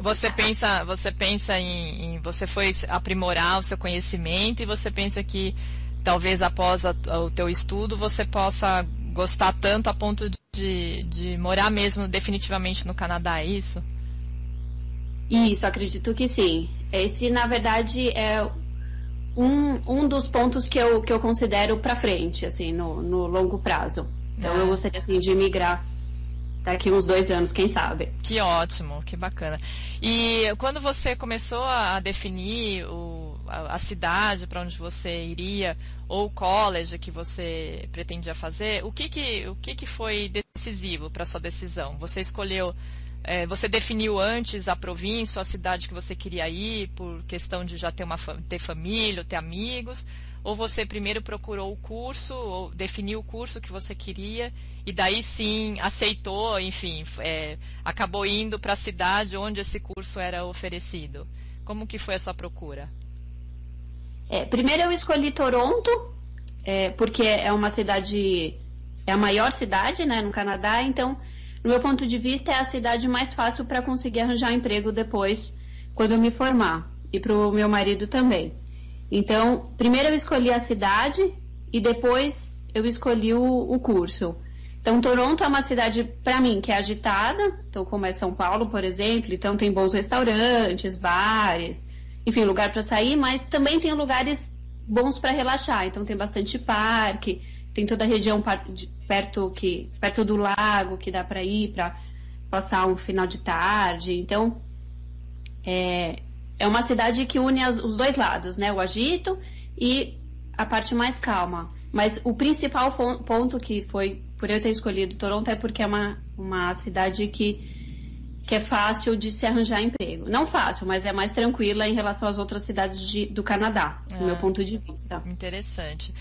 você pensa, você pensa em, em, você foi aprimorar o seu conhecimento e você pensa que talvez após a, o teu estudo você possa gostar tanto a ponto de, de morar mesmo definitivamente no Canadá, é isso? Isso, acredito que sim. Esse, na verdade, é um, um dos pontos que eu, que eu considero para frente, assim, no, no longo prazo. Então, é. eu gostaria, assim, de migrar daqui uns dois anos, quem sabe. Que ótimo, que bacana. E quando você começou a definir o, a, a cidade para onde você iria, ou o college que você pretendia fazer, o que que, o que, que foi decisivo para sua decisão? Você escolheu é, você definiu antes a província, a cidade que você queria ir, por questão de já ter, uma, ter família, ter amigos? Ou você primeiro procurou o curso, ou definiu o curso que você queria, e daí sim aceitou, enfim, é, acabou indo para a cidade onde esse curso era oferecido? Como que foi a sua procura? É, primeiro eu escolhi Toronto, é, porque é uma cidade, é a maior cidade né, no Canadá, então no meu ponto de vista, é a cidade mais fácil para conseguir arranjar emprego depois, quando eu me formar. E para o meu marido também. Então, primeiro eu escolhi a cidade e depois eu escolhi o, o curso. Então, Toronto é uma cidade, para mim, que é agitada. Então, como é São Paulo, por exemplo, então tem bons restaurantes, bares, enfim, lugar para sair, mas também tem lugares bons para relaxar. Então, tem bastante parque, tem toda a região perto que perto do lago que dá para ir para passar um final de tarde. Então é, é uma cidade que une as, os dois lados, né? O agito e a parte mais calma. Mas o principal ponto que foi por eu ter escolhido Toronto é porque é uma, uma cidade que que é fácil de se arranjar emprego. Não fácil, mas é mais tranquila em relação às outras cidades de, do Canadá, do meu ah, ponto de vista. Interessante.